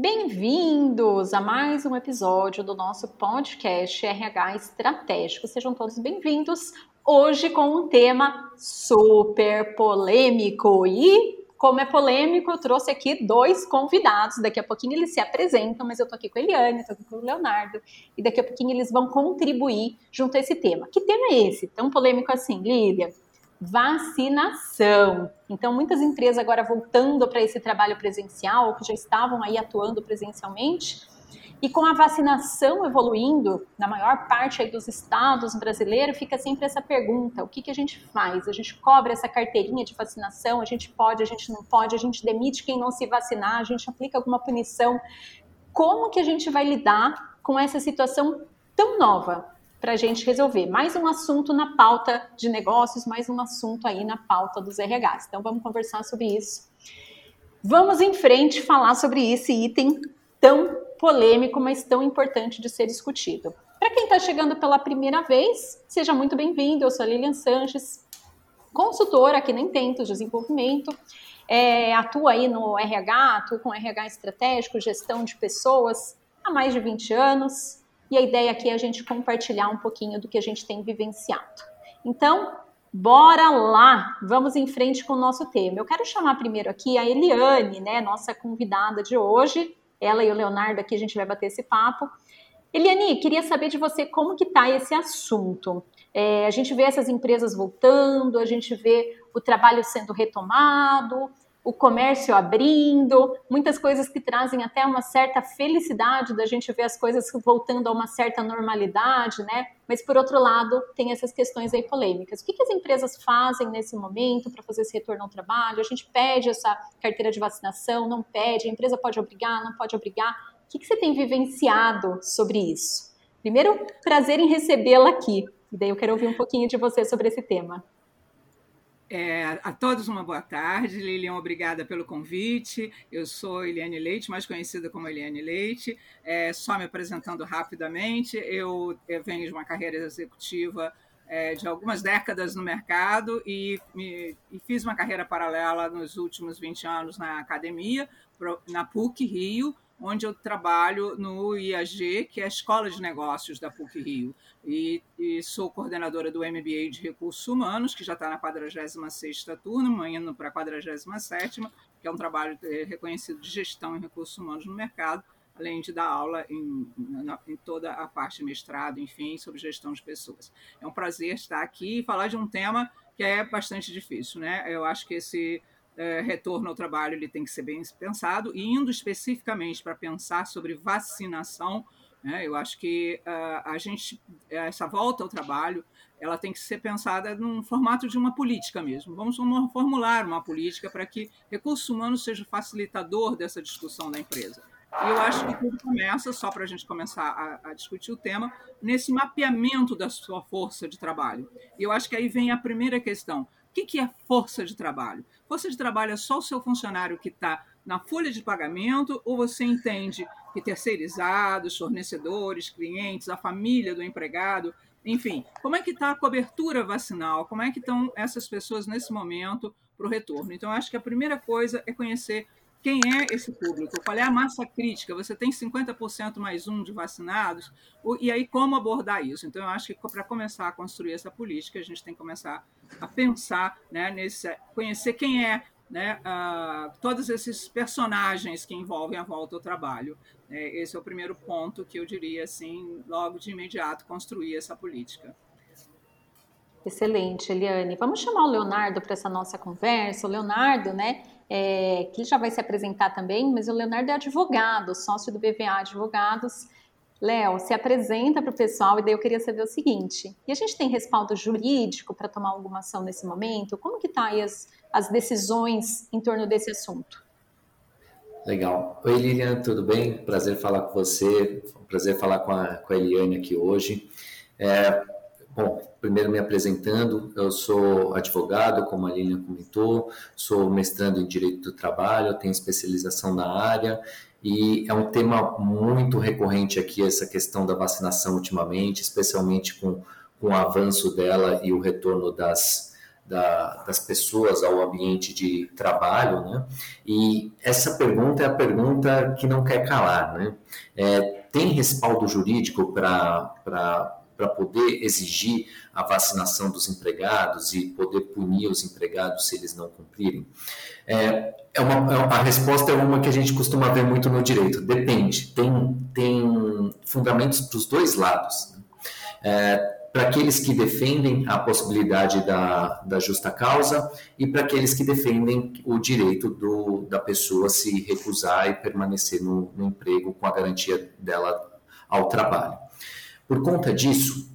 Bem-vindos a mais um episódio do nosso podcast RH Estratégico. Sejam todos bem-vindos. Hoje com um tema super polêmico e como é polêmico, eu trouxe aqui dois convidados. Daqui a pouquinho eles se apresentam, mas eu tô aqui com a Eliane, tô aqui com o Leonardo, e daqui a pouquinho eles vão contribuir junto a esse tema. Que tema é esse? Tão polêmico assim, Lília? Vacinação. Então, muitas empresas agora voltando para esse trabalho presencial, que já estavam aí atuando presencialmente, e com a vacinação evoluindo na maior parte dos estados brasileiros, fica sempre essa pergunta: o que, que a gente faz? A gente cobra essa carteirinha de vacinação? A gente pode, a gente não pode? A gente demite quem não se vacinar? A gente aplica alguma punição? Como que a gente vai lidar com essa situação tão nova? Para a gente resolver. Mais um assunto na pauta de negócios, mais um assunto aí na pauta dos RHs. Então vamos conversar sobre isso. Vamos em frente falar sobre esse item tão polêmico, mas tão importante de ser discutido. Para quem está chegando pela primeira vez, seja muito bem-vindo. Eu sou a Lilian Sanches, consultora aqui na Intentos Desenvolvimento. É, atuo aí no RH, com RH estratégico, gestão de pessoas há mais de 20 anos e a ideia aqui é a gente compartilhar um pouquinho do que a gente tem vivenciado. Então, bora lá, vamos em frente com o nosso tema. Eu quero chamar primeiro aqui a Eliane, né, nossa convidada de hoje. Ela e o Leonardo aqui a gente vai bater esse papo. Eliane, queria saber de você como que está esse assunto. É, a gente vê essas empresas voltando, a gente vê o trabalho sendo retomado, o comércio abrindo, muitas coisas que trazem até uma certa felicidade da gente ver as coisas voltando a uma certa normalidade, né? Mas por outro lado, tem essas questões aí polêmicas. O que, que as empresas fazem nesse momento para fazer esse retorno ao trabalho? A gente pede essa carteira de vacinação, não pede, a empresa pode obrigar, não pode obrigar. O que, que você tem vivenciado sobre isso? Primeiro, prazer em recebê-la aqui. E daí eu quero ouvir um pouquinho de você sobre esse tema. É, a todos uma boa tarde. Lilian, obrigada pelo convite. Eu sou Eliane Leite, mais conhecida como Eliane Leite. É, só me apresentando rapidamente, eu, eu venho de uma carreira executiva é, de algumas décadas no mercado e, me, e, fiz uma carreira paralela nos últimos 20 anos na academia, na PUC Rio, onde eu trabalho no IAG, que é a Escola de Negócios da PUC Rio, e, e sou coordenadora do MBA de Recursos Humanos, que já está na 46ª turma, indo para a 47ª, que é um trabalho é, reconhecido de gestão em recursos humanos no mercado, além de dar aula em, em, toda a parte mestrado, enfim, sobre gestão de pessoas. É um prazer estar aqui e falar de um tema que é bastante difícil, né? Eu acho que esse é, retorno ao trabalho ele tem que ser bem pensado, e indo especificamente para pensar sobre vacinação, né, eu acho que uh, a gente, essa volta ao trabalho, ela tem que ser pensada num formato de uma política mesmo. Vamos formular uma política para que recursos humanos seja facilitador dessa discussão da empresa. E eu acho que tudo começa, só para a gente começar a, a, discutir o tema, nesse mapeamento da sua força de trabalho. E eu acho que aí vem a primeira questão. O que é força de trabalho? Força de trabalho é só o seu funcionário que está na folha de pagamento ou você entende que terceirizados, fornecedores, clientes, a família do empregado, enfim, como é que está a cobertura vacinal? Como é que estão essas pessoas nesse momento para o retorno? Então, acho que a primeira coisa é conhecer quem é esse público, qual é a massa crítica, você tem 50% mais um de vacinados, e aí como abordar isso? Então, eu acho que para começar a construir essa política, a gente tem que começar a pensar, né, nesse, conhecer quem é né, uh, todos esses personagens que envolvem a volta ao trabalho. É, esse é o primeiro ponto que eu diria, assim, logo de imediato, construir essa política. Excelente, Eliane. Vamos chamar o Leonardo para essa nossa conversa. O Leonardo, né, é, que já vai se apresentar também, mas o Leonardo é advogado, sócio do BVA Advogados. Léo, se apresenta para o pessoal e daí eu queria saber o seguinte: e a gente tem respaldo jurídico para tomar alguma ação nesse momento? Como que tá aí as, as decisões em torno desse assunto? Legal. Oi, Lilian, tudo bem? Prazer falar com você, prazer falar com a, com a Eliane aqui hoje. É, Bom, primeiro me apresentando, eu sou advogado, como a Lilian comentou, sou mestrando em Direito do Trabalho, tenho especialização na área e é um tema muito recorrente aqui essa questão da vacinação ultimamente, especialmente com, com o avanço dela e o retorno das, da, das pessoas ao ambiente de trabalho, né? E essa pergunta é a pergunta que não quer calar, né? É, tem respaldo jurídico para para poder exigir a vacinação dos empregados e poder punir os empregados se eles não cumprirem? É, é uma, é a resposta é uma que a gente costuma ver muito no direito. Depende. Tem, tem fundamentos para os dois lados. Né? É, para aqueles que defendem a possibilidade da, da justa causa e para aqueles que defendem o direito do, da pessoa se recusar e permanecer no, no emprego com a garantia dela ao trabalho. Por conta disso,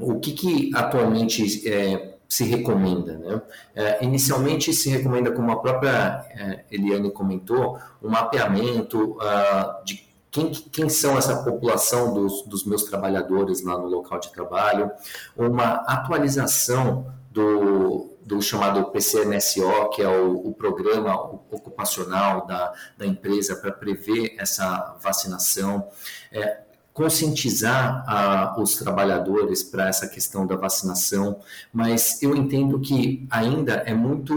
o que, que atualmente é, se recomenda? Né? É, inicialmente se recomenda, como a própria é, Eliane comentou, um mapeamento uh, de quem, quem são essa população dos, dos meus trabalhadores lá no local de trabalho, uma atualização do, do chamado PCMSO, que é o, o programa ocupacional da, da empresa para prever essa vacinação, é, conscientizar a, os trabalhadores para essa questão da vacinação, mas eu entendo que ainda é muito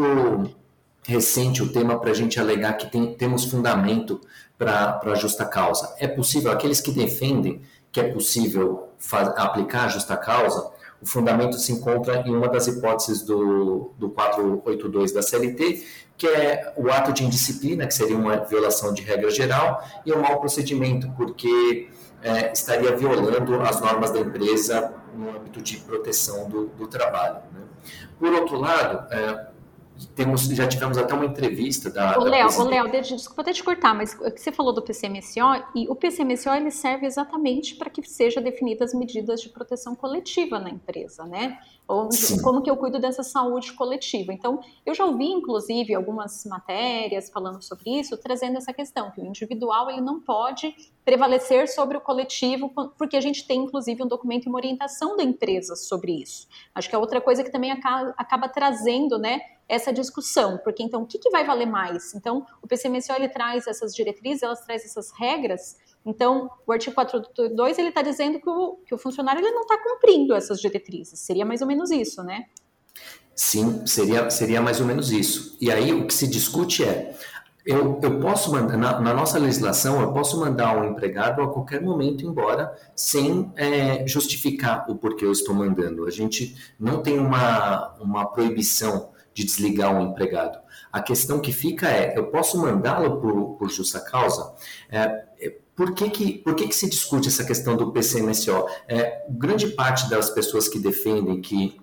recente o tema para a gente alegar que tem, temos fundamento para a justa causa. É possível, aqueles que defendem que é possível aplicar a justa causa, o fundamento se encontra em uma das hipóteses do, do 482 da CLT, que é o ato de indisciplina, que seria uma violação de regra geral, e o mau procedimento, porque é, estaria violando as normas da empresa no âmbito de proteção do, do trabalho. Né? Por outro lado, é, temos, já tivemos até uma entrevista da. O Léo, o Léo, desculpa até te cortar, mas você falou do PCMSO e o PCMSO ele serve exatamente para que seja definidas medidas de proteção coletiva na empresa, né? Ou como que eu cuido dessa saúde coletiva. Então, eu já ouvi, inclusive, algumas matérias falando sobre isso, trazendo essa questão, que o individual ele não pode prevalecer sobre o coletivo, porque a gente tem, inclusive, um documento e uma orientação da empresa sobre isso. Acho que é outra coisa que também acaba, acaba trazendo, né, essa discussão, porque então o que, que vai valer mais? Então, o PCMSO ele traz essas diretrizes, elas traz essas regras, então, o artigo 4.2 ele está dizendo que o, que o funcionário ele não está cumprindo essas diretrizes. Seria mais ou menos isso, né? Sim, seria, seria mais ou menos isso. E aí o que se discute é, eu, eu posso mandar, na, na nossa legislação, eu posso mandar um empregado a qualquer momento embora sem é, justificar o porquê eu estou mandando. A gente não tem uma, uma proibição de desligar um empregado. A questão que fica é, eu posso mandá-lo por, por justa causa? É, por que, que, por que, que se discute essa questão do PCMSO? É, grande parte das pessoas que defendem que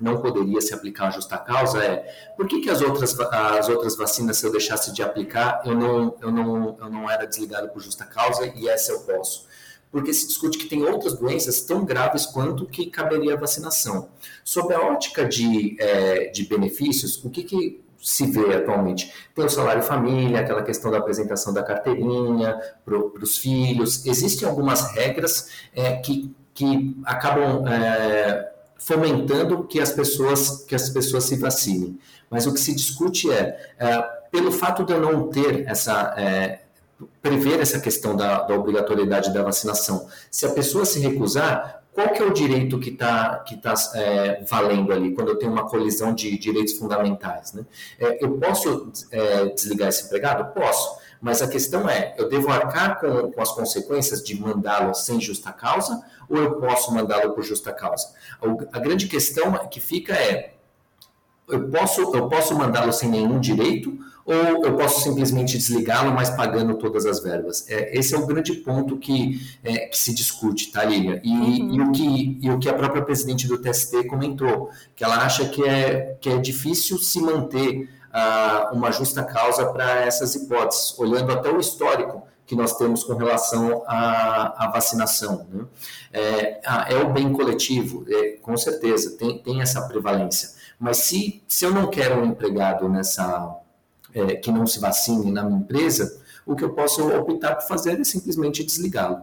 não poderia se aplicar a justa causa é por que, que as, outras, as outras vacinas, se eu deixasse de aplicar, eu não, eu, não, eu não era desligado por justa causa e essa eu posso? Porque se discute que tem outras doenças tão graves quanto que caberia a vacinação. Sob a ótica de, é, de benefícios, o que, que se vê atualmente. Tem o salário família, aquela questão da apresentação da carteirinha para os filhos. Existem algumas regras é, que, que acabam é, fomentando que as pessoas que as pessoas se vacinem. Mas o que se discute é, é pelo fato de eu não ter essa é, prever essa questão da, da obrigatoriedade da vacinação. Se a pessoa se recusar, qual que é o direito que está que tá, é, valendo ali, quando eu tenho uma colisão de direitos fundamentais? Né? É, eu posso é, desligar esse empregado? Posso, mas a questão é, eu devo arcar com, com as consequências de mandá-lo sem justa causa ou eu posso mandá-lo por justa causa? A, a grande questão que fica é, eu posso, eu posso mandá-lo sem nenhum direito ou eu posso simplesmente desligá-lo, mas pagando todas as verbas? É, esse é o grande ponto que, é, que se discute, tá, Lília? E, uhum. e, o que, e o que a própria presidente do TST comentou, que ela acha que é, que é difícil se manter uh, uma justa causa para essas hipóteses, olhando até o histórico que nós temos com relação à, à vacinação. Né? É, é, o bem coletivo, é, com certeza, tem, tem essa prevalência. Mas se, se eu não quero um empregado nessa é, que não se vacine na minha empresa, o que eu posso optar por fazer é simplesmente desligá-lo.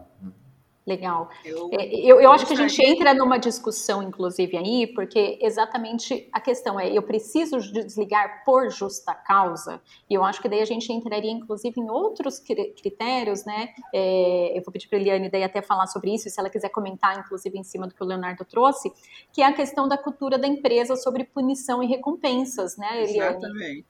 Legal. Eu, é, eu, eu acho que a gente entra numa discussão, inclusive, aí, porque exatamente a questão é: eu preciso desligar por justa causa? E eu acho que daí a gente entraria, inclusive, em outros critérios, né? É, eu vou pedir para a Eliane daí até falar sobre isso, se ela quiser comentar, inclusive, em cima do que o Leonardo trouxe, que é a questão da cultura da empresa sobre punição e recompensas, né, Eliane? Exatamente.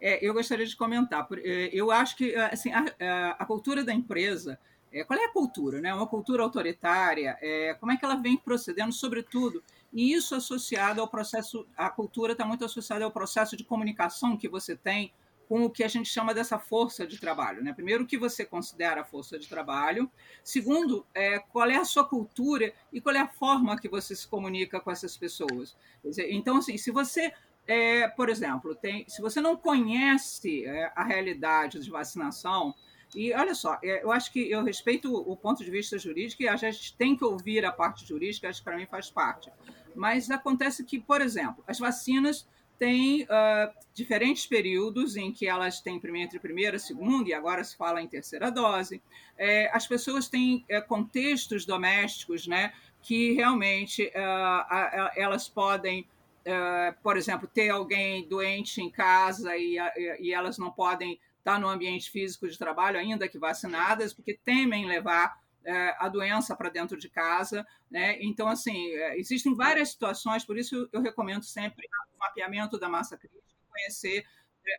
É, eu gostaria de comentar. É, eu acho que assim, a, a cultura da empresa é, qual é a cultura? Né? Uma cultura autoritária, é, como é que ela vem procedendo, sobretudo, e isso associado ao processo, a cultura está muito associada ao processo de comunicação que você tem com o que a gente chama dessa força de trabalho. Né? Primeiro, o que você considera a força de trabalho. Segundo, é, qual é a sua cultura e qual é a forma que você se comunica com essas pessoas. Dizer, então, assim, se você é, por exemplo, tem, se você não conhece é, a realidade de vacinação, e olha só, é, eu acho que eu respeito o ponto de vista jurídico e a gente tem que ouvir a parte jurídica, acho que para mim faz parte. Mas acontece que, por exemplo, as vacinas têm uh, diferentes períodos em que elas têm entre primeira e segunda, e agora se fala em terceira dose. É, as pessoas têm é, contextos domésticos né, que realmente uh, elas podem. Uh, por exemplo, ter alguém doente em casa e, e elas não podem estar tá no ambiente físico de trabalho, ainda que vacinadas, porque temem levar é, a doença para dentro de casa. Né? Então, assim, é, existem várias situações, por isso eu recomendo sempre o mapeamento da massa crítica, conhecer. É.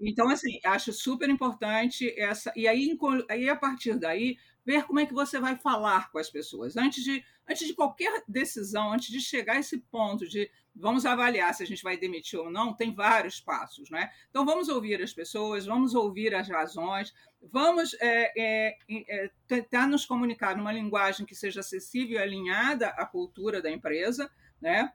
Então, assim, acho super importante essa. E aí, aí, a partir daí, ver como é que você vai falar com as pessoas. Antes de, antes de qualquer decisão, antes de chegar a esse ponto de vamos avaliar se a gente vai demitir ou não, tem vários passos. Né? Então, vamos ouvir as pessoas, vamos ouvir as razões, vamos é, é, é, tentar nos comunicar numa linguagem que seja acessível e alinhada à cultura da empresa. Né?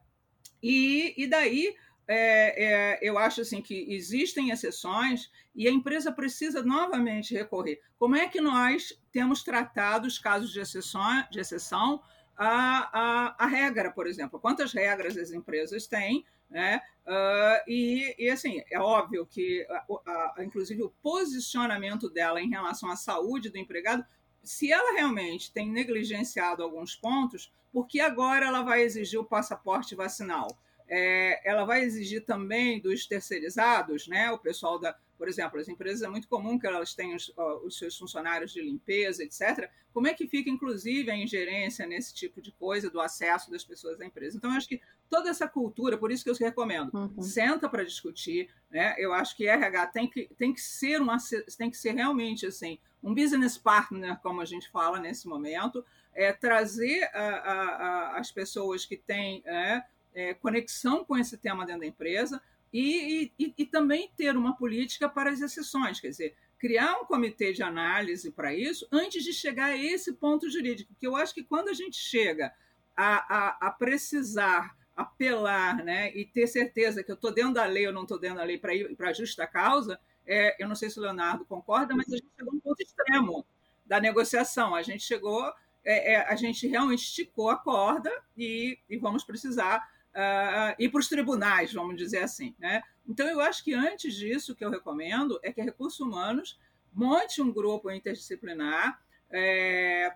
E, e daí é, é, eu acho assim que existem exceções e a empresa precisa novamente recorrer. Como é que nós temos tratado os casos de exceção, de exceção a, a, a regra, por exemplo? Quantas regras as empresas têm? Né? Uh, e, e, assim, é óbvio que, a, inclusive, o posicionamento dela em relação à saúde do empregado, se ela realmente tem negligenciado alguns pontos, por que agora ela vai exigir o passaporte vacinal? É, ela vai exigir também dos terceirizados, né? O pessoal da, por exemplo, as empresas é muito comum que elas tenham os, os, seus funcionários de limpeza, etc. Como é que fica, inclusive, a ingerência nesse tipo de coisa do acesso das pessoas à empresa? Então, eu acho que toda essa cultura, por isso que eu recomendo, uhum. senta para discutir, né? Eu acho que RH tem que, tem que ser uma, tem que ser realmente assim um business partner, como a gente fala nesse momento, é trazer a, a, a, as pessoas que têm é, é, conexão com esse tema dentro da empresa e, e, e, também ter uma política para as exceções, quer dizer, criar um comitê de análise para isso antes de chegar a esse ponto jurídico, porque eu acho que quando a gente chega a, a, a precisar apelar né, e ter certeza que eu estou dentro da lei ou não estou dentro da lei para ir para a justa causa, é, eu não sei se o Leonardo concorda, mas a gente chegou a um ponto extremo da negociação. A gente chegou, é, é, a gente realmente esticou a corda e, e vamos precisar uh, para os tribunais, vamos dizer assim. Né? Então, eu acho que antes disso, o que eu recomendo é que a Recursos Humanos monte um grupo interdisciplinar, é,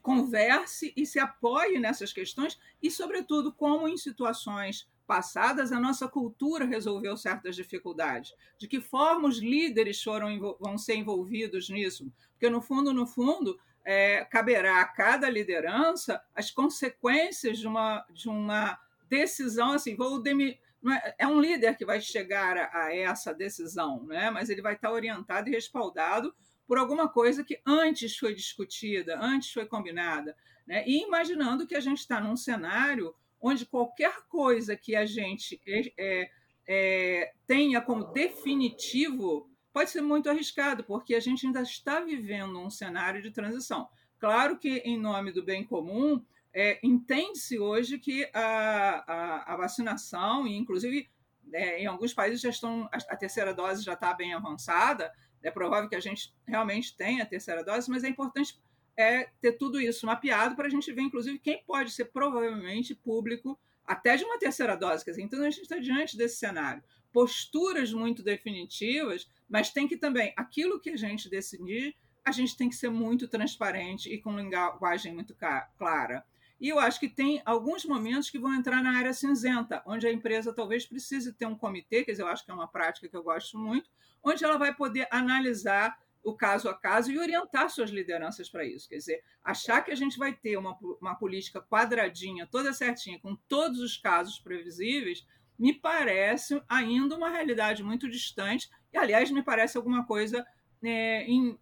converse e se apoie nessas questões e, sobretudo, como em situações passadas a nossa cultura resolveu certas dificuldades. De que forma os líderes foram, vão ser envolvidos nisso? Porque, no fundo, no fundo, é, caberá a cada liderança as consequências de uma, de uma decisão assim, vou demi... É, é um líder que vai chegar a, essa decisão, né? mas ele vai estar orientado e respaldado por alguma coisa que antes foi discutida, antes foi combinada. Né? E imaginando que a gente está num cenário onde qualquer coisa que a gente é, é, é, tenha como definitivo pode ser muito arriscado, porque a gente ainda está vivendo um cenário de transição. Claro que, em nome do bem comum, é, entende-se hoje que a, a, a, vacinação, e inclusive é, em alguns países já estão, a, a terceira dose já está bem avançada, é provável que a gente realmente tenha a terceira dose, mas é importante é, ter tudo isso mapeado para a gente ver, inclusive, quem pode ser provavelmente público até de uma terceira dose. Quer dizer, então a gente está diante desse cenário. Posturas muito definitivas, mas tem que também, aquilo que a gente decidir, a gente tem que ser muito transparente e com linguagem muito clara. E eu acho que tem alguns momentos que vão entrar na área cinzenta, onde a empresa talvez precise ter um comitê, quer dizer, eu acho que é uma prática que eu gosto muito, onde ela vai poder analisar o caso a caso e orientar suas lideranças para isso. Quer dizer, achar que a gente vai ter uma, uma política quadradinha, toda certinha, com todos os casos previsíveis, me parece ainda uma realidade muito distante, e, aliás, me parece alguma coisa, é, in,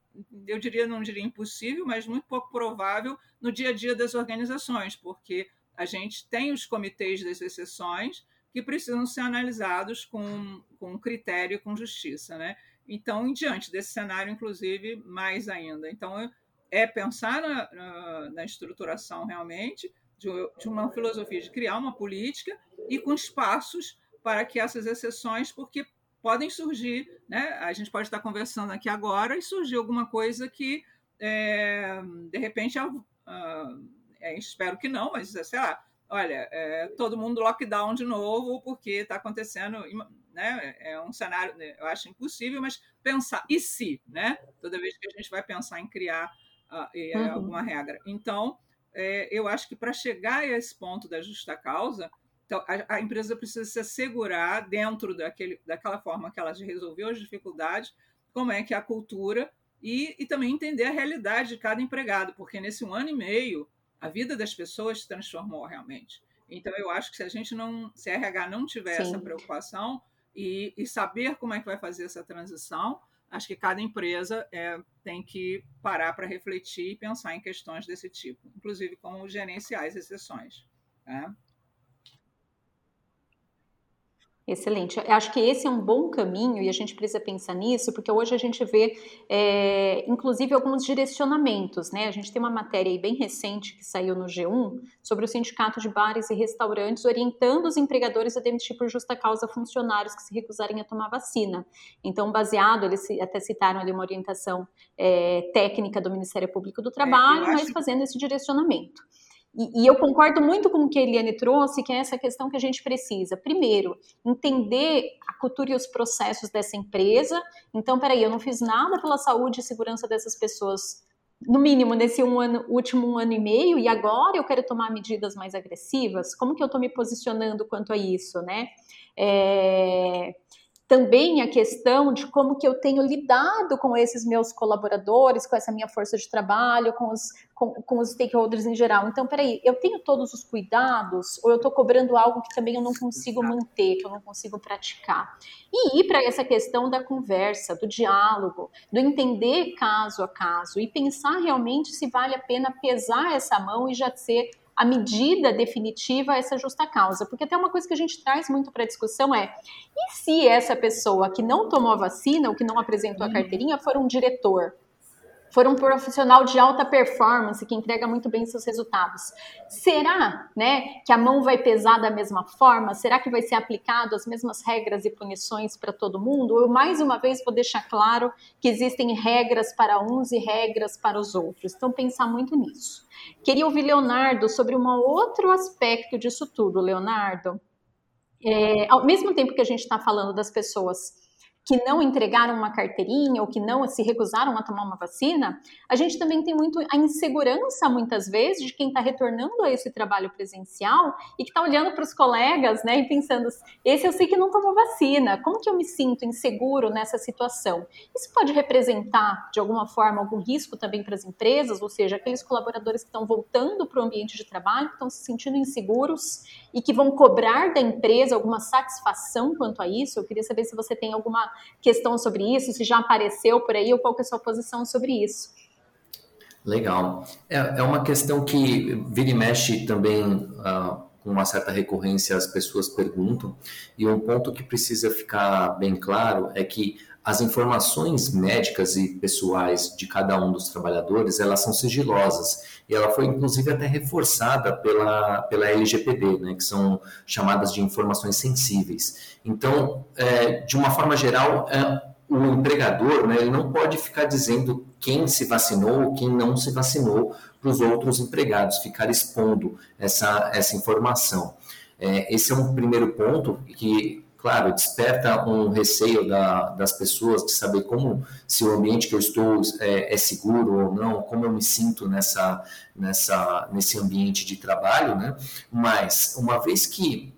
eu diria, não diria impossível, mas muito pouco provável no dia a dia das organizações, porque a gente tem os comitês das exceções que precisam ser analisados com, com critério e com justiça. Né? Então, em diante desse cenário, inclusive, mais ainda. Então, é pensar na, na, na estruturação realmente de, de uma filosofia de criar uma política e com espaços para que essas exceções, porque podem surgir, né? A gente pode estar conversando aqui agora e surgir alguma coisa que, é, de repente, é, espero que não, mas sei lá, olha, é, todo mundo lockdown de novo porque está acontecendo, né? É um cenário, né, eu acho impossível, mas pensar e se, né? Toda vez que a gente vai pensar em criar uh, uhum. alguma regra, então é, eu acho que para chegar a esse ponto da justa causa então, a, a, empresa precisa se assegurar, dentro daquele, daquela forma que ela resolveu as dificuldades, como é que é a cultura e, e também entender a realidade de cada empregado, porque nesse um ano e meio, a vida das pessoas se transformou realmente. Então, eu acho que se a gente não, se a RH não tiver Sim. essa preocupação e, e, saber como é que vai fazer essa transição, acho que cada empresa é, tem que parar para refletir e pensar em questões desse tipo, inclusive como gerenciar as exceções. Né? Excelente. Eu acho que esse é um bom caminho e a gente precisa pensar nisso, porque hoje a gente vê, é, inclusive, alguns direcionamentos. Né? A gente tem uma matéria bem recente que saiu no G1 sobre o Sindicato de Bares e Restaurantes orientando os empregadores a demitir por justa causa funcionários que se recusarem a tomar vacina. Então, baseado, eles até citaram ali uma orientação é, técnica do Ministério Público do é, Trabalho, é, mas fazendo esse direcionamento. E, e, eu concordo muito com o que a Eliane trouxe, que é essa questão que a gente precisa. Primeiro, entender a cultura e os processos dessa empresa. Então, peraí, eu não fiz nada pela saúde e segurança dessas pessoas, no mínimo, nesse um ano, último um ano e meio, e agora eu quero tomar medidas mais agressivas? Como que eu estou me posicionando quanto a isso, né? É também a questão de como que eu tenho lidado com esses meus colaboradores, com essa minha força de trabalho, com os, com, com os stakeholders em geral. Então, peraí, eu tenho todos os cuidados ou eu estou cobrando algo que também eu não consigo manter, que eu não consigo praticar? E ir para essa questão da conversa, do diálogo, do entender caso a caso e pensar realmente se vale a pena pesar essa mão e já ser a medida definitiva a essa justa causa. Porque até uma coisa que a gente traz muito para a discussão é: e se essa pessoa que não tomou a vacina ou que não apresentou a uhum. carteirinha for um diretor? For um profissional de alta performance que entrega muito bem seus resultados. Será, né, que a mão vai pesar da mesma forma? Será que vai ser aplicado as mesmas regras e punições para todo mundo? Eu mais uma vez vou deixar claro que existem regras para uns e regras para os outros. Então pensar muito nisso. Queria ouvir Leonardo sobre um outro aspecto disso tudo, Leonardo. É, ao mesmo tempo que a gente está falando das pessoas que não entregaram uma carteirinha ou que não se recusaram a tomar uma vacina, a gente também tem muito a insegurança, muitas vezes, de quem está retornando a esse trabalho presencial e que está olhando para os colegas né, e pensando: esse eu sei que não tomou vacina, como que eu me sinto inseguro nessa situação? Isso pode representar, de alguma forma, algum risco também para as empresas, ou seja, aqueles colaboradores que estão voltando para o ambiente de trabalho, que estão se sentindo inseguros e que vão cobrar da empresa alguma satisfação quanto a isso. Eu queria saber se você tem alguma questão sobre isso, se já apareceu por aí ou qual é a sua posição sobre isso. Legal. É, é uma questão que vira e mexe também uh, com uma certa recorrência as pessoas perguntam, e um ponto que precisa ficar bem claro é que as informações médicas e pessoais de cada um dos trabalhadores, elas são sigilosas. E ela foi, inclusive, até reforçada pela, pela LGPD, né, que são chamadas de informações sensíveis. Então, é, de uma forma geral, é, o empregador né, ele não pode ficar dizendo quem se vacinou ou quem não se vacinou para os outros empregados, ficar expondo essa, essa informação. É, esse é um primeiro ponto que claro, desperta um receio da, das pessoas de saber como, se o ambiente que eu estou é, é, seguro ou não, como eu me sinto nessa, nessa, nesse ambiente de trabalho, né? Mas, uma vez que,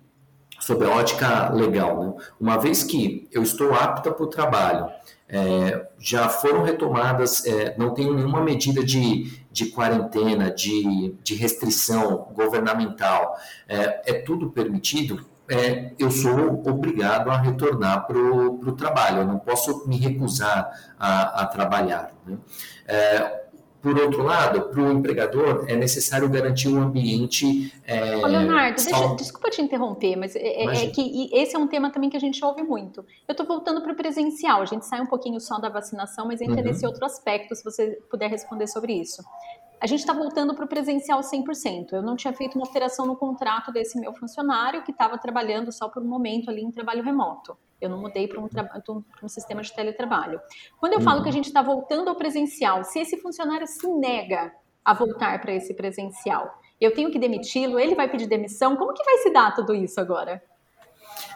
sob a ótica legal, né? uma vez que eu estou apta para o trabalho, é, já foram retomadas, é, não tem nenhuma medida de, de quarentena, de, de restrição governamental, é, é tudo permitido, é, eu sou obrigado a retornar para o trabalho, eu não posso me recusar a, a trabalhar. Né? É, por outro lado, para o empregador é necessário garantir um ambiente. É, Ô, Leonardo, deixa, desculpa te interromper, mas é, é, é que esse é um tema também que a gente ouve muito. Eu estou voltando para o presencial, a gente sai um pouquinho só da vacinação, mas entra uhum. nesse outro aspecto, se você puder responder sobre isso. A gente está voltando para o presencial 100%. Eu não tinha feito uma alteração no contrato desse meu funcionário que estava trabalhando só por um momento ali em trabalho remoto. Eu não mudei para um, um, sistema de teletrabalho. Quando eu falo que a uhum. gente está voltando ao presencial, se esse funcionário se nega a voltar para esse presencial, eu tenho que demiti-lo, ele vai pedir demissão, como que vai se dar tudo isso agora?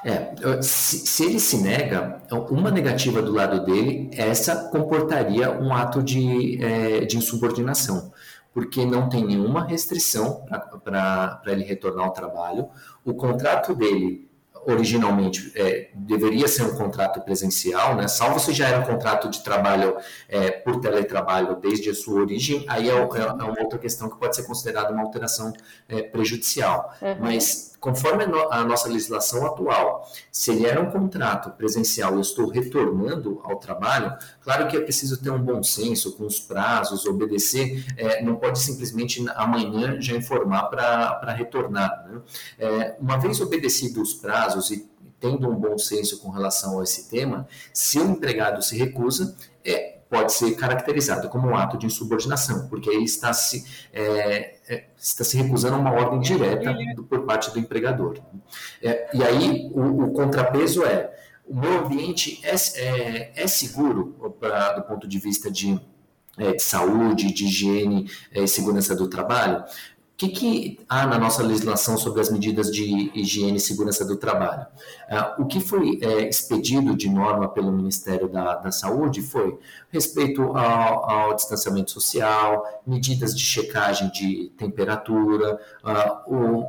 É, se, se, ele se nega, uma negativa do lado dele, essa comportaria um ato de, é, de insubordinação, porque não tem nenhuma restrição para ele retornar ao trabalho. O contrato dele originalmente é, deveria ser um contrato presencial, né? Salvo se já era um contrato de trabalho é, por teletrabalho desde a sua origem, aí é, é, é, uma outra questão que pode ser considerada uma alteração é, prejudicial. Uhum. Mas conforme a nossa legislação atual, se ele era um contrato presencial eu estou retornando ao trabalho, claro que é preciso ter um bom senso com os prazos, obedecer, é, não pode simplesmente amanhã já informar para retornar. Né? É, uma vez obedecidos os prazos e tendo um bom senso com relação a esse tema, se o empregado se recusa, é, pode ser caracterizado como um ato de insubordinação, porque aí está se, é, é, está se recusando a uma ordem direta do, por parte do empregador. É, e aí o, o, contrapeso é: o meu ambiente é, é, é seguro pra, do ponto de vista de, é, de saúde, de higiene e segurança do trabalho? Que, que há na nossa legislação sobre as medidas de higiene e segurança do trabalho? Uh, o que foi é, expedido de norma pelo Ministério da, da Saúde foi respeito ao, ao, distanciamento social, medidas de checagem de temperatura, uh, o,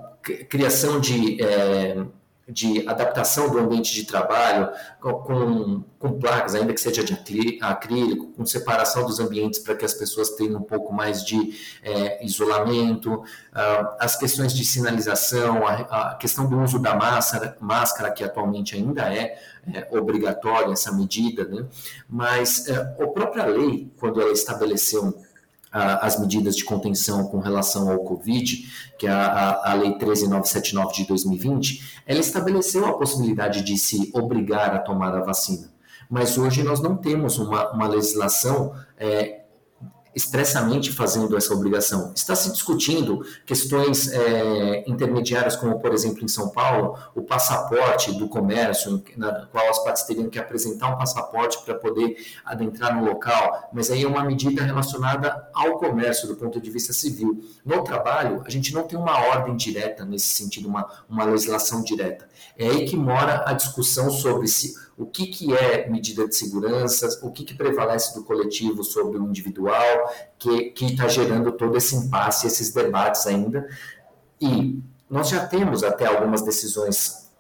criação de. É, de adaptação do ambiente de trabalho com, com placas, ainda que seja de acrílico, com separação dos ambientes para que as pessoas tenham um pouco mais de é, isolamento, uh, as questões de sinalização, a, a, questão do uso da máscara, máscara que atualmente ainda é, é obrigatória essa medida, né? mas é, a própria lei, quando ela estabeleceu as medidas de contenção com relação ao Covid, que é a, a, Lei 13979 de 2020, ela estabeleceu a possibilidade de se obrigar a tomar a vacina. Mas hoje nós não temos uma, uma legislação é, expressamente fazendo essa obrigação. Está se discutindo questões é, intermediárias, como, por exemplo, em São Paulo, o passaporte do comércio, na qual as partes teriam que apresentar um passaporte para poder adentrar no local, mas aí é uma medida relacionada ao comércio, do ponto de vista civil. No trabalho, a gente não tem uma ordem direta nesse sentido, uma, uma legislação direta. É aí que mora a discussão sobre se o que, que é medida de segurança, o que, que prevalece do coletivo sobre o individual, que está gerando todo esse impasse, esses debates ainda. E nós já temos até algumas decisões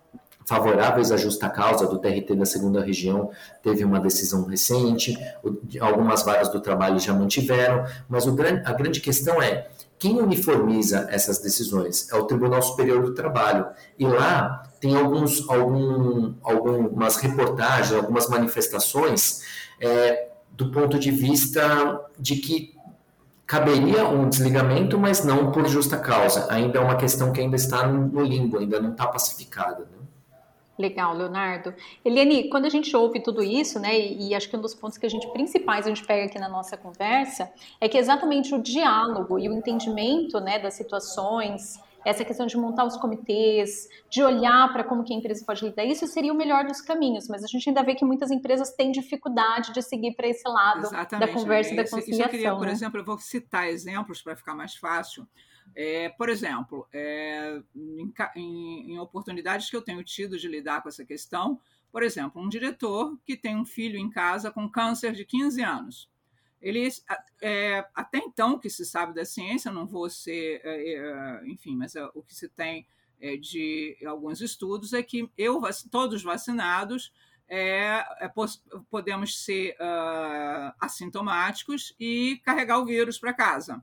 favoráveis à justa causa do TRT da segunda região, teve uma decisão recente, algumas vagas do trabalho já mantiveram, mas a grande questão é quem uniformiza essas decisões? É o Tribunal Superior do Trabalho. E lá tem alguns, algum, algumas reportagens, algumas manifestações é, do ponto de vista de que caberia um desligamento, mas não por justa causa. Ainda é uma questão que ainda está no limbo, ainda não está pacificada. Né? Legal, Leonardo. Eliane, quando a gente ouve tudo isso, né, e, acho que um dos pontos que a gente principais a gente pega aqui na nossa conversa é que exatamente o diálogo e o entendimento, né, das situações, essa questão de montar os comitês, de olhar para como que a empresa pode lidar, isso seria o melhor dos caminhos, mas a gente ainda vê que muitas empresas têm dificuldade de seguir para esse lado Exatamente. da conversa e da conciliação. Isso eu queria, por né? exemplo, eu vou citar exemplos para ficar mais fácil É, por exemplo, é, em, em, em, oportunidades que eu tenho tido de lidar com essa questão, por exemplo, um diretor que tem um filho em casa com câncer de 15 anos. Ele, é, até então, que se sabe da ciência, não vou ser, é, é, enfim, mas é, o que se tem de alguns estudos é que eu, todos vacinados, é, é, podemos ser uh, assintomáticos e carregar o vírus para casa.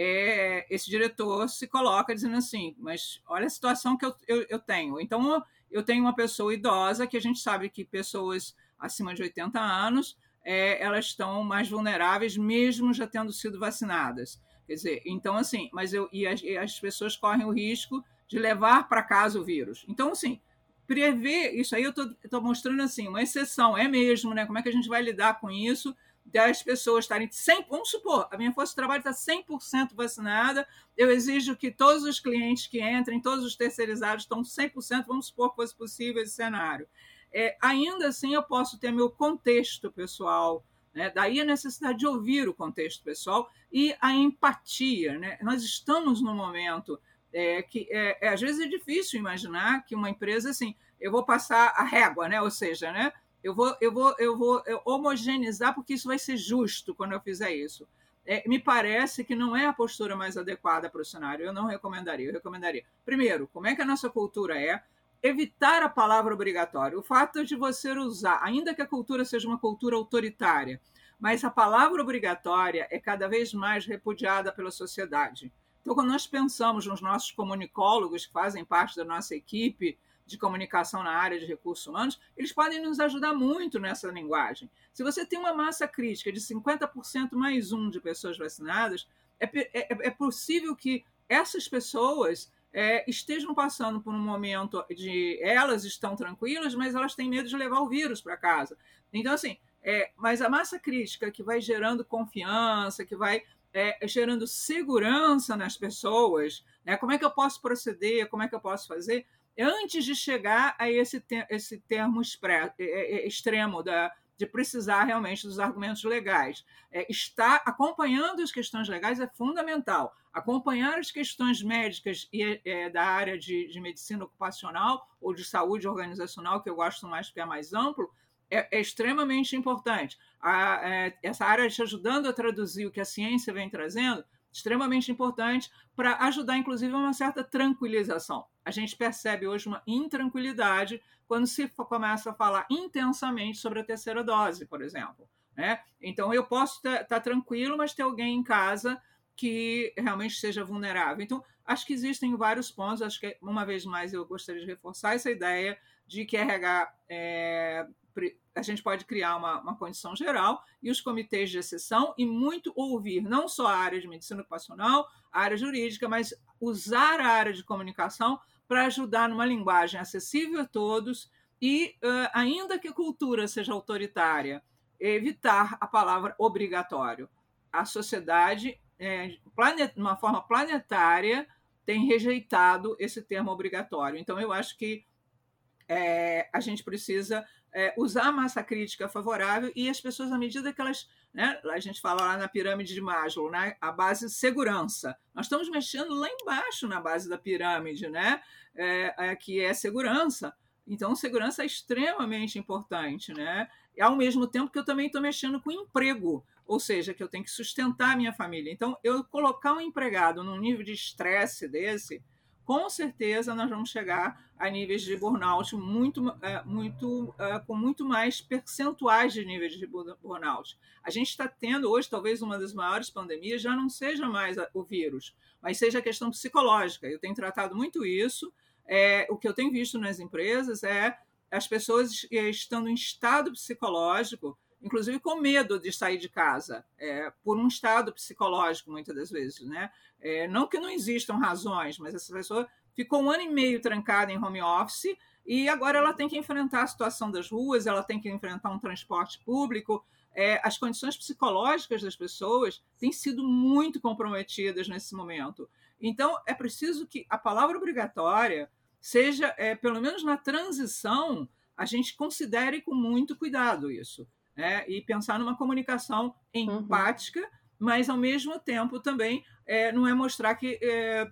É, esse diretor se coloca dizendo assim: Mas olha a situação que eu, eu, eu, tenho. Então, eu tenho uma pessoa idosa, que a gente sabe que pessoas acima de 80 anos é, elas estão mais vulneráveis, mesmo já tendo sido vacinadas. Quer dizer, então, assim, mas eu, e as, e as pessoas correm o risco de levar para casa o vírus. Então, assim, prever isso aí eu estou mostrando assim uma exceção é mesmo né como é que a gente vai lidar com isso das pessoas estarem 100, vamos supor, a minha força de trabalho está 100% vacinada, eu exijo que todos os clientes que entrem, todos os terceirizados estão 100%, vamos supor que fosse possível esse cenário. É, ainda assim, eu posso ter meu contexto pessoal, né? daí a necessidade de ouvir o contexto pessoal e a empatia. Né? Nós estamos num momento é, que é, é, às vezes é difícil imaginar que uma empresa assim, eu vou passar a régua, né? Ou seja, né? Eu vou, eu vou, eu vou homogeneizar porque isso vai ser justo quando eu fizer isso. É, me parece que não é a postura mais adequada para o cenário. Eu não recomendaria. Eu recomendaria, primeiro, como é que a nossa cultura é, evitar a palavra obrigatória. O fato de você usar, ainda que a cultura seja uma cultura autoritária, mas a palavra obrigatória é cada vez mais repudiada pela sociedade. Então, quando nós pensamos nos nossos comunicólogos que fazem parte da nossa equipe de comunicação na área de recursos humanos, eles podem nos ajudar muito nessa linguagem. Se você tem uma massa crítica de 50% mais um de pessoas vacinadas, é, é, é possível que essas pessoas é, estejam passando por um momento de elas estão tranquilas, mas elas têm medo de levar o vírus para casa. Então, assim, é, mas a massa crítica que vai gerando confiança, que vai é, gerando segurança nas pessoas, né? como é que eu posso proceder, como é que eu posso fazer, antes de chegar a esse, esse termo é, é, extremo da, de precisar realmente dos argumentos legais. É, estar acompanhando as questões legais é fundamental. Acompanhar as questões médicas e é, da área de, de, medicina ocupacional ou de saúde organizacional, que eu gosto mais porque é mais amplo, é, é extremamente importante. A, é, essa área te ajudando a traduzir o que a ciência vem trazendo, extremamente importante para ajudar, inclusive, a uma certa tranquilização. A gente percebe hoje uma intranquilidade quando se começa a falar intensamente sobre a terceira dose, por exemplo. Né? Então, eu posso estar tá tranquilo, mas ter alguém em casa que realmente seja vulnerável. Então, acho que existem vários pontos. Acho que, uma vez mais, eu gostaria de reforçar essa ideia de que RH é, a gente pode criar uma, uma condição geral e os comitês de exceção e muito ouvir não só a área de medicina ocupacional, a área jurídica, mas usar a área de comunicação para ajudar numa linguagem acessível a todos e, uh, ainda que a cultura seja autoritária, evitar a palavra obrigatório. A sociedade, é, de uma forma planetária, tem rejeitado esse termo obrigatório. Então, eu acho que é, a gente precisa é, usar a massa crítica favorável e as pessoas, à medida que elas. Né, a gente fala lá na pirâmide de Maslow, né, a base segurança. Nós estamos mexendo lá embaixo na base da pirâmide, né, é, é, que é segurança. Então, segurança é extremamente importante, né? E ao mesmo tempo que eu também estou mexendo com emprego, ou seja, que eu tenho que sustentar a minha família. Então, eu colocar um empregado num nível de estresse desse, com certeza nós vamos chegar a níveis de burnout muito, é, muito, é, com muito mais percentuais de níveis de burnout. A gente está tendo hoje, talvez uma das maiores pandemias, já não seja mais o vírus, mas seja a questão psicológica. Eu tenho tratado muito isso. É, o que eu tenho visto nas empresas é as pessoas estando em estado psicológico inclusive com medo de sair de casa, é, por um estado psicológico, muitas das vezes. Né? É, não que não existam razões, mas essa pessoa ficou um ano e meio trancada em home office e agora ela tem que enfrentar a situação das ruas, ela tem que enfrentar um transporte público. É, as condições psicológicas das pessoas têm sido muito comprometidas nesse momento. Então, é preciso que a palavra obrigatória seja, é, pelo menos na transição, a gente considere com muito cuidado isso né? e pensar numa comunicação empática uhum. mas ao mesmo tempo também é, não é mostrar que é,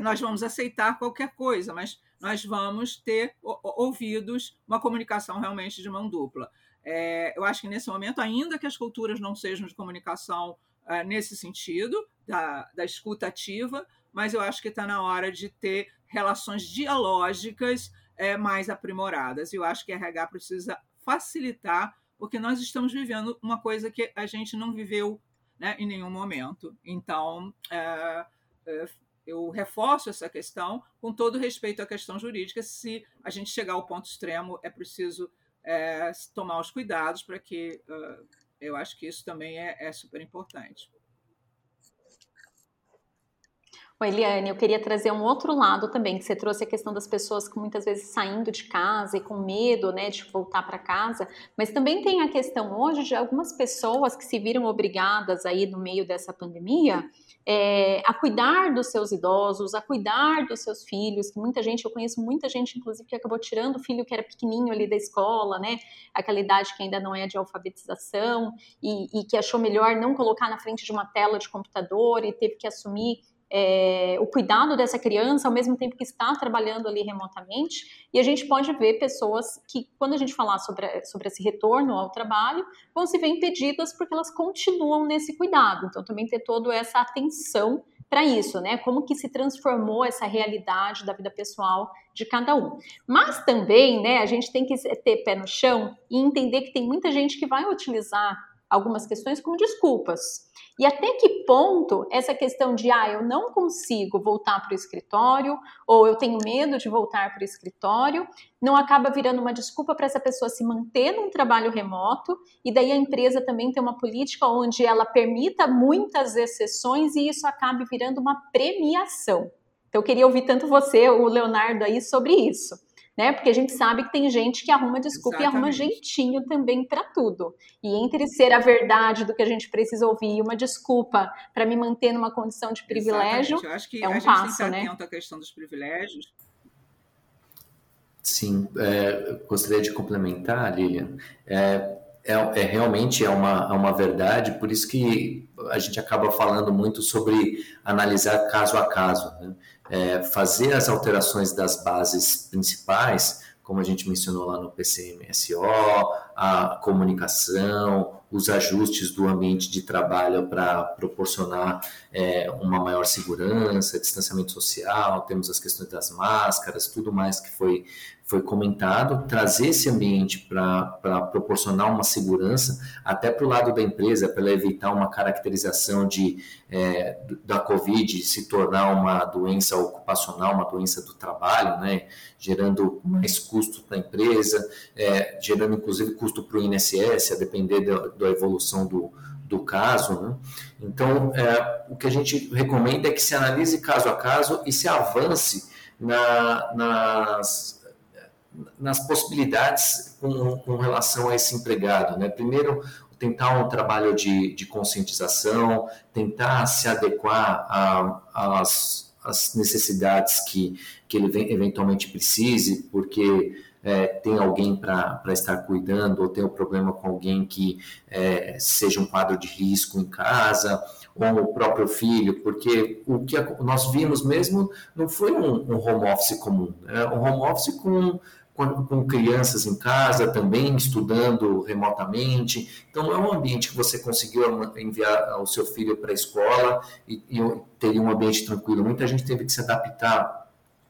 nós vamos aceitar qualquer coisa, mas nós vamos ter ouvidos, uma comunicação realmente de mão dupla. É, eu acho que nesse momento, ainda que as culturas não sejam de comunicação é, nesse sentido, da, da escuta ativa, mas eu acho que está na hora de ter relações dialógicas é, mais aprimoradas. E eu acho que a RH precisa facilitar, porque nós estamos vivendo uma coisa que a gente não viveu né, em nenhum momento. Então, é, é, eu reforço essa questão com todo respeito à questão jurídica. Se a gente chegar ao ponto extremo, é preciso é, tomar os cuidados para que uh, eu acho que isso também é, é super importante. Eliane, eu queria trazer um outro lado também, que você trouxe a questão das pessoas que muitas vezes saindo de casa e com medo, né, de voltar para casa, mas também tem a questão hoje de algumas pessoas que se viram obrigadas aí no meio dessa pandemia é, a cuidar dos seus idosos, a cuidar dos seus filhos, que muita gente, eu conheço muita gente, inclusive, que acabou tirando o filho que era pequenininho ali da escola, né, aquela idade que ainda não é de alfabetização, e, e que achou melhor não colocar na frente de uma tela de computador e teve que assumir é, o cuidado dessa criança ao mesmo tempo que está trabalhando ali remotamente. E a gente pode ver pessoas que, quando a gente falar sobre, sobre esse retorno ao trabalho, vão se ver impedidas porque elas continuam nesse cuidado. Então, também ter toda essa atenção para isso, né? Como que se transformou essa realidade da vida pessoal de cada um. Mas também, né, a gente tem que ter pé no chão e entender que tem muita gente que vai utilizar algumas questões como desculpas. E até que ponto essa questão de, ah, eu não consigo voltar para o escritório, ou eu tenho medo de voltar para o escritório, não acaba virando uma desculpa para essa pessoa se manter num trabalho remoto, e daí a empresa também tem uma política onde ela permita muitas exceções e isso acabe virando uma premiação. Então, eu queria ouvir tanto você, o Leonardo, aí sobre isso né? Porque a gente sabe que tem gente que arruma desculpa Exatamente. e arruma jeitinho também para tudo. E entre ser a verdade do que a gente precisa ouvir e uma desculpa para me manter numa condição de privilégio, Eu acho que é um a gente passo, tem que né? atento à questão dos privilégios. Sim, é, gostaria de complementar, Lilian. É, é, é, realmente é uma, é uma verdade, por isso que a gente acaba falando muito sobre analisar caso a caso. Né? é, fazer as alterações das bases principais, como a gente mencionou lá no PCMSO, a comunicação, os ajustes do ambiente de trabalho para proporcionar é, uma maior segurança, distanciamento social, temos as questões das máscaras, tudo mais que foi, foi comentado, trazer esse ambiente para proporcionar uma segurança, até para o lado da empresa, para evitar uma caracterização de, é, da Covid se tornar uma doença ocupacional, uma doença do trabalho, né, gerando mais custo para a empresa, é, gerando inclusive custo para o INSS, a depender da, da evolução do, do caso. Né? Então, é, o que a gente recomenda é que se analise caso a caso e se avance na, nas, nas possibilidades com, com, relação a esse empregado. Né? Primeiro, tentar um trabalho de, de conscientização, tentar se adequar às necessidades que, que ele eventualmente precise, porque é, tem alguém para estar cuidando, ou tem um problema com alguém que é, seja um quadro de risco em casa, ou o próprio filho, porque o que nós vimos mesmo não foi um, um home office comum, é um home office com, com, crianças em casa também, estudando remotamente. Então, é um ambiente que você conseguiu enviar o seu filho para a escola e, e teria um ambiente tranquilo. Muita gente teve que se adaptar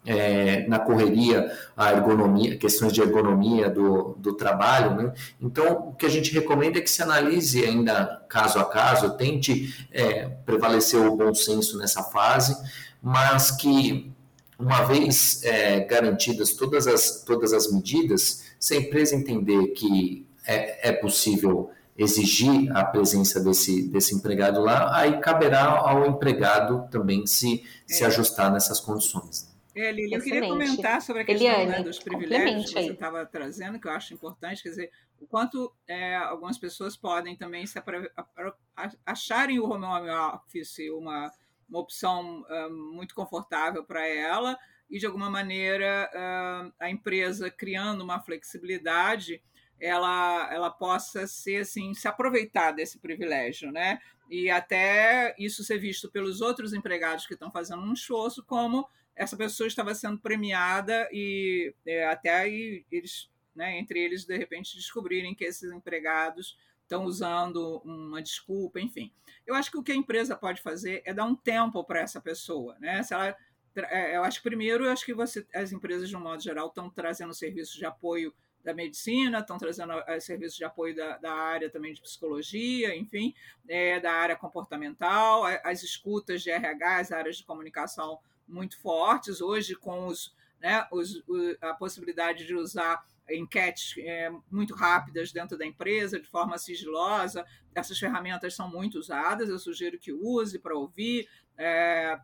é, na correria a ergonomia, questões de ergonomia do, do trabalho. Né? Então, o que a gente recomenda é que se analise ainda caso a caso, tente é, prevalecer o bom senso nessa fase, mas que, uma vez é, garantidas todas as, todas as medidas, se a empresa entender que é, é possível exigir a presença desse, desse empregado lá, aí caberá ao empregado também se, se é. ajustar nessas condições. É, Lili, eu queria comentar sobre a questão Eliane, né, dos privilégios que você estava trazendo, que eu acho importante, quer dizer, o quanto é, algumas pessoas podem também se acharem o home office uma, uma opção muito confortável para ela e, de alguma maneira, a empresa criando uma flexibilidade ela, ela possa ser assim, se aproveitar desse privilégio, né? E até isso ser visto pelos outros empregados que estão fazendo um esforço, como essa pessoa estava sendo premiada e é, até aí eles, né, entre eles, de repente, descobrirem que esses empregados estão usando uma desculpa, enfim. Eu acho que o que a empresa pode fazer é dar um tempo para essa pessoa, né? Se ela, é, eu acho que primeiro, eu acho que você, as empresas de um modo geral estão trazendo serviços de apoio da medicina, estão trazendo uh, serviços de apoio da, da, área também de psicologia, enfim, é, da área comportamental, as escutas de RH, as áreas de comunicação muito fortes, hoje com os, né, os, a possibilidade de usar enquetes é, muito rápidas dentro da empresa, de forma sigilosa. Essas ferramentas são muito usadas, eu sugiro que use para ouvir. É,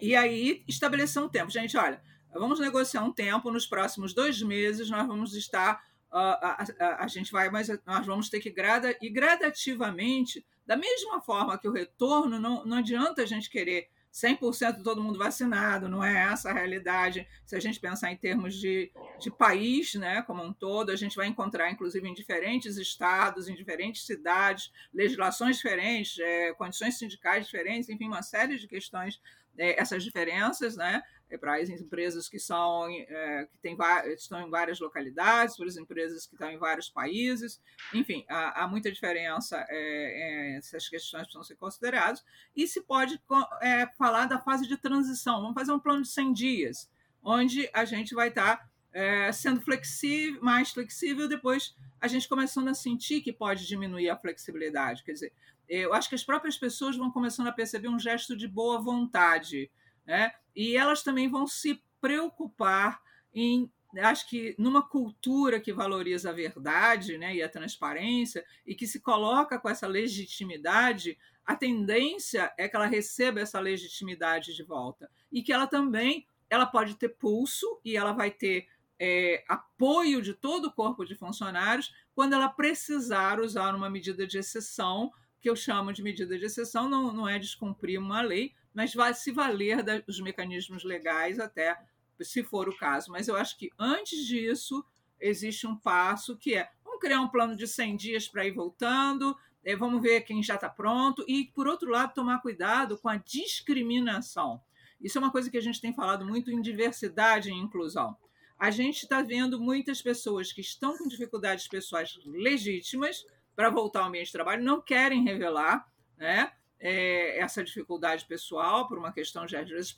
e aí estabelecer um tempo. Gente, olha, vamos negociar um tempo, nos próximos dois meses nós vamos estar. Uh, a, a, a, gente vai, mas nós vamos ter que grada, e gradativamente, da mesma forma que o retorno, não, não adianta a gente querer 100% todo mundo vacinado, não é essa a realidade. Se a gente pensar em termos de, de país, né, como um todo, a gente vai encontrar, inclusive, em diferentes estados, em diferentes cidades, legislações diferentes, é, condições sindicais diferentes, enfim, uma série de questões, é, essas diferenças, né? É para as empresas que são é, que tem, estão em várias localidades, para as empresas que estão em vários países, enfim, há, há muita diferença, é, é, essas questões precisam ser consideradas, e se pode é, falar da fase de transição, vamos fazer um plano de 100 dias, onde a gente vai estar tá, é, sendo flexível, mais flexível, depois a gente começando a sentir que pode diminuir a flexibilidade, quer dizer, eu acho que as próprias pessoas vão começando a perceber um gesto de boa vontade, né? E elas também vão se preocupar em acho que numa cultura que valoriza a verdade né, e a transparência e que se coloca com essa legitimidade, a tendência é que ela receba essa legitimidade de volta. E que ela também ela pode ter pulso e ela vai ter é, apoio de todo o corpo de funcionários quando ela precisar usar uma medida de exceção, que eu chamo de medida de exceção, não, não é descumprir uma lei, mas vai se valer dos mecanismos legais até se for o caso. Mas eu acho que antes disso existe um passo que é vamos criar um plano de 100 dias para ir voltando, é, vamos ver quem já está pronto e, por outro lado, tomar cuidado com a discriminação. Isso é uma coisa que a gente tem falado muito em diversidade e inclusão. A gente está vendo muitas pessoas que estão com dificuldades pessoais legítimas para voltar ao ambiente de trabalho, não querem revelar, né? É, essa dificuldade pessoal por uma questão de, às vezes,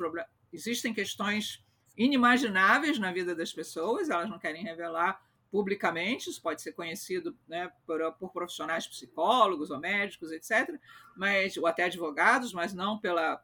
existem questões inimagináveis na vida das pessoas, elas não querem revelar publicamente, isso pode ser conhecido né, por, por, profissionais psicólogos ou médicos, etc., mas, ou até advogados, mas não pela,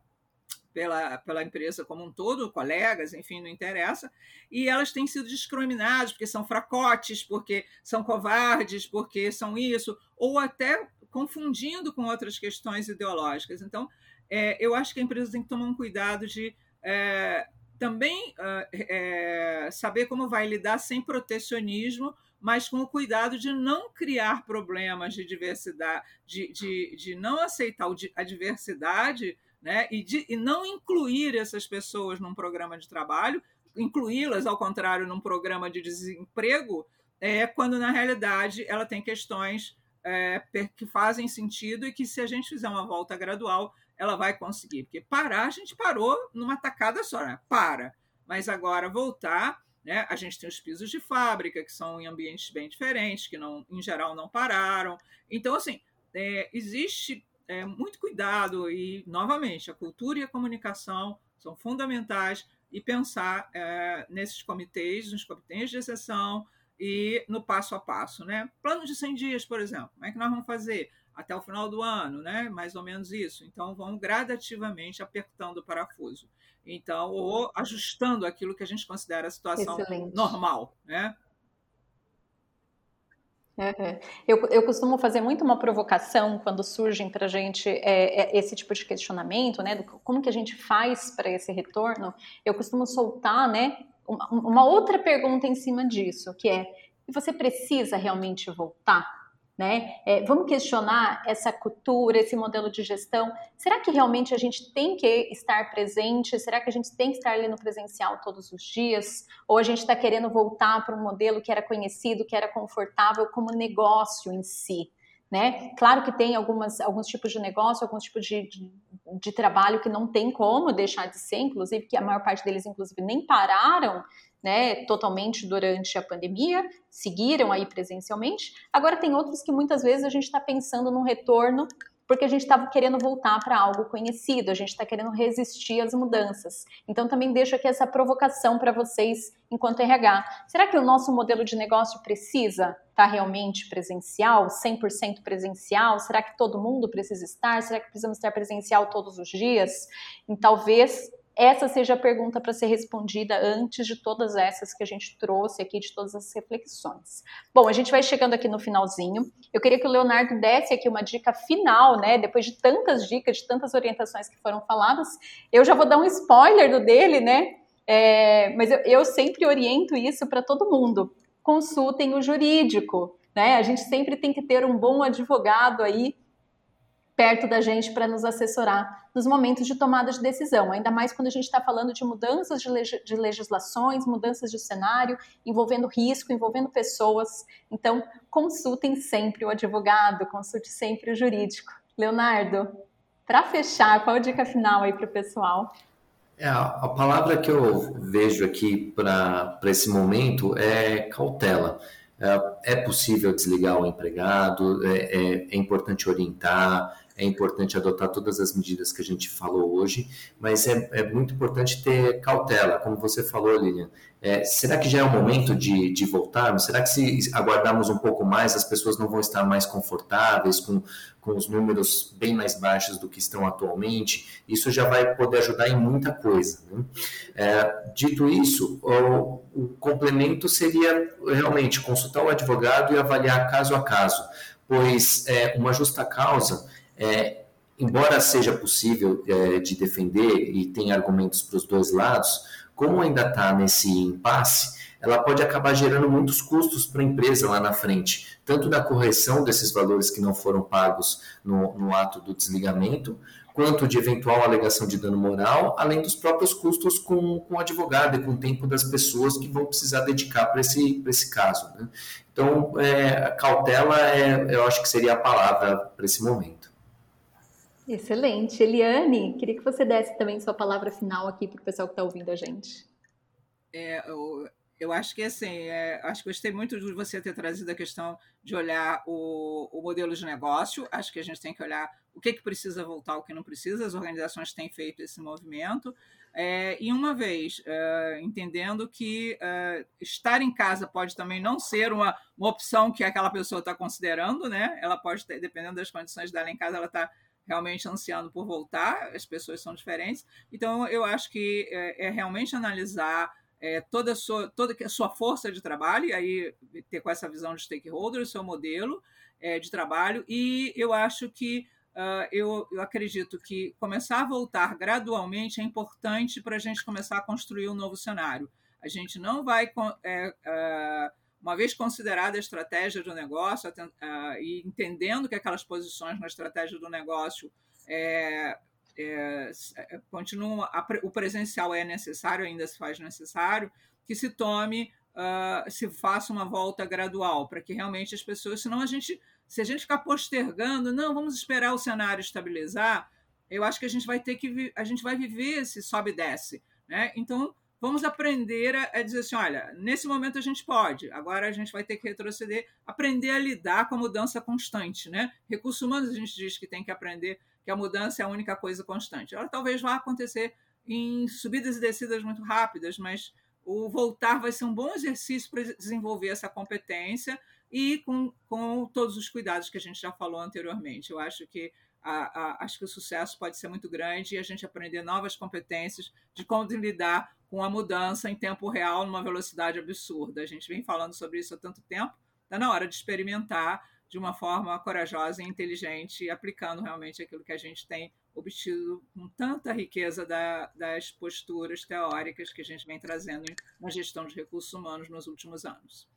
pela, pela empresa como um todo, colegas, enfim, não interessa, e elas têm sido discriminadas porque são fracotes, porque são covardes, porque são isso, ou até confundindo com outras questões ideológicas. Então, é, eu acho que a empresa tem que tomar um cuidado de é, também uh, é, saber como vai lidar sem protecionismo, mas com o cuidado de não criar problemas de diversidade, de, de, de não aceitar a diversidade né, e, de, e não incluir essas pessoas num programa de trabalho, incluí-las, ao contrário, num programa de desemprego, é, quando na realidade ela tem questões é, que fazem sentido e que, se a gente fizer uma volta gradual, ela vai conseguir. Porque parar, a gente parou numa tacada só, né? para. Mas agora voltar, né? a gente tem os pisos de fábrica, que são em ambientes bem diferentes, que não, em geral não pararam. Então, assim, é, existe é, muito cuidado e, novamente, a cultura e a comunicação são fundamentais e pensar é, nesses comitês, nos comitês de exceção, e no passo a passo, né? Plano de 100 dias, por exemplo, como é que nós vamos fazer? Até o final do ano, né? Mais ou menos isso. Então, vamos gradativamente apertando o parafuso. Então, ou ajustando aquilo que a gente considera a situação Excelente. normal, né? Uhum. Eu, eu costumo fazer muito uma provocação quando surgem para a gente é, é, esse tipo de questionamento, né? Do, como que a gente faz para esse retorno? Eu costumo soltar, né? Uma, outra pergunta em cima disso, que é: você precisa realmente voltar? Né? É, vamos questionar essa cultura, esse modelo de gestão. Será que realmente a gente tem que estar presente? Será que a gente tem que estar ali no presencial todos os dias? Ou a gente está querendo voltar para um modelo que era conhecido, que era confortável como negócio em si? Né? Claro que tem algumas, alguns tipos de negócio, alguns tipos de, de, de, trabalho que não tem como deixar de ser, inclusive que a maior parte deles, inclusive, nem pararam né, totalmente durante a pandemia, seguiram aí presencialmente. Agora tem outros que muitas vezes a gente está pensando num retorno porque a gente estava querendo voltar para algo conhecido, a gente está querendo resistir às mudanças. Então também deixo aqui essa provocação para vocês enquanto RH. Será que o nosso modelo de negócio precisa estar tá realmente presencial, 100% presencial? Será que todo mundo precisa estar? Será que precisamos estar presencial todos os dias? E talvez essa seja a pergunta para ser respondida antes de todas essas que a gente trouxe aqui, de todas as reflexões. Bom, a gente vai chegando aqui no finalzinho. Eu queria que o Leonardo desse aqui uma dica final, né? Depois de tantas dicas, de tantas orientações que foram faladas, eu já vou dar um spoiler do dele, né? É, mas eu, eu sempre oriento isso para todo mundo. Consultem o jurídico, né? A gente sempre tem que ter um bom advogado aí perto da gente para nos assessorar nos momentos de tomada de decisão, ainda mais quando a gente está falando de mudanças de, leg de, legislações, mudanças de cenário, envolvendo risco, envolvendo pessoas. Então, consultem sempre o advogado, consulte sempre o jurídico. Leonardo, para fechar, qual a dica final aí para o pessoal? É, a palavra que eu vejo aqui para esse momento é cautela. É, é possível desligar o empregado, é, é, é importante orientar, é importante adotar todas as medidas que a gente falou hoje, mas é, é muito importante ter cautela, como você falou, Lilian. É, será que já é o momento de, de voltarmos? Será que se aguardarmos um pouco mais, as pessoas não vão estar mais confortáveis com, com os números bem mais baixos do que estão atualmente? Isso já vai poder ajudar em muita coisa. Né? É, dito isso, o, o complemento seria realmente consultar o advogado e avaliar caso a caso, pois é, uma justa causa é, embora seja possível é, de defender e tem argumentos para os dois lados, como ainda está nesse impasse, ela pode acabar gerando muitos custos para a empresa lá na frente, tanto da correção desses valores que não foram pagos no, no ato do desligamento, quanto de eventual alegação de dano moral, além dos próprios custos com, com o advogado e com o tempo das pessoas que vão precisar dedicar para esse, esse caso. Né? Então, é, cautela, é, eu acho que seria a palavra para esse momento. Excelente. Eliane, queria que você desse também sua palavra final aqui para o pessoal que está ouvindo a gente. É, eu, eu acho que assim, é, acho que gostei muito de você ter trazido a questão de olhar o, o modelo de negócio. Acho que a gente tem que olhar o que, que precisa voltar, o que não precisa. As organizações têm feito esse movimento. É, e uma vez é, entendendo que é, estar em casa pode também não ser uma, uma opção que aquela pessoa está considerando, né? Ela pode ter, dependendo das condições dela em casa, ela está realmente ansiando por voltar, as pessoas são diferentes. Então, eu acho que é, é realmente analisar é, toda, a sua, toda a sua força de trabalho, e aí ter com essa visão de stakeholder, o seu modelo é, de trabalho, e eu acho que Uh, eu, eu, acredito que começar a voltar gradualmente é importante para a gente começar a construir um novo cenário. A gente não vai é, uh, uma vez considerada a estratégia do negócio uh, e entendendo que aquelas posições na estratégia do negócio é, é, é continuam, o presencial é necessário, ainda se faz necessário, que se tome, uh, se faça uma volta gradual, para que realmente as pessoas, senão a gente, se a gente ficar postergando, não, vamos esperar o cenário estabilizar, eu acho que a gente vai ter que, a gente vai viver esse sobe e desce, né? Então, vamos aprender a, a, dizer assim: olha, nesse momento a gente pode, agora a gente vai ter que retroceder, aprender a lidar com a mudança constante. Né? Recursos humanos a gente diz que tem que aprender que a mudança é a única coisa constante. Ela talvez vá acontecer em subidas e descidas muito rápidas, mas o voltar vai ser um bom exercício para desenvolver essa competência e com, com todos os cuidados que a gente já falou anteriormente. Eu acho que a, a, acho que o sucesso pode ser muito grande e a gente aprender novas competências de como lidar com a mudança em tempo real, numa velocidade absurda. A gente vem falando sobre isso há tanto tempo, está na hora de experimentar de uma forma corajosa e inteligente, aplicando realmente aquilo que a gente tem obtido com tanta riqueza da, das posturas teóricas que a gente vem trazendo na gestão de recursos humanos nos últimos anos.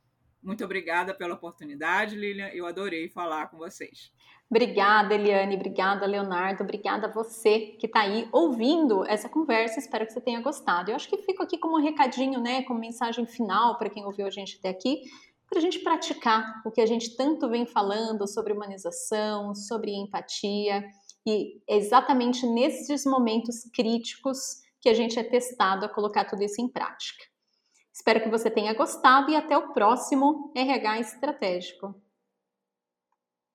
Muito obrigada pela oportunidade, Lilian. Eu adorei falar com vocês. Obrigada, Eliane. Obrigada, Leonardo. Obrigada a você que está aí ouvindo essa conversa. Espero que você tenha gostado. Eu acho que fico aqui como um recadinho, né, como mensagem final para quem ouviu a gente até aqui, para a gente praticar o que a gente tanto vem falando sobre humanização, sobre empatia. E é exatamente nesses momentos críticos que a gente é testado a colocar tudo isso em prática. Espero que você tenha gostado e até o próximo RH Estratégico.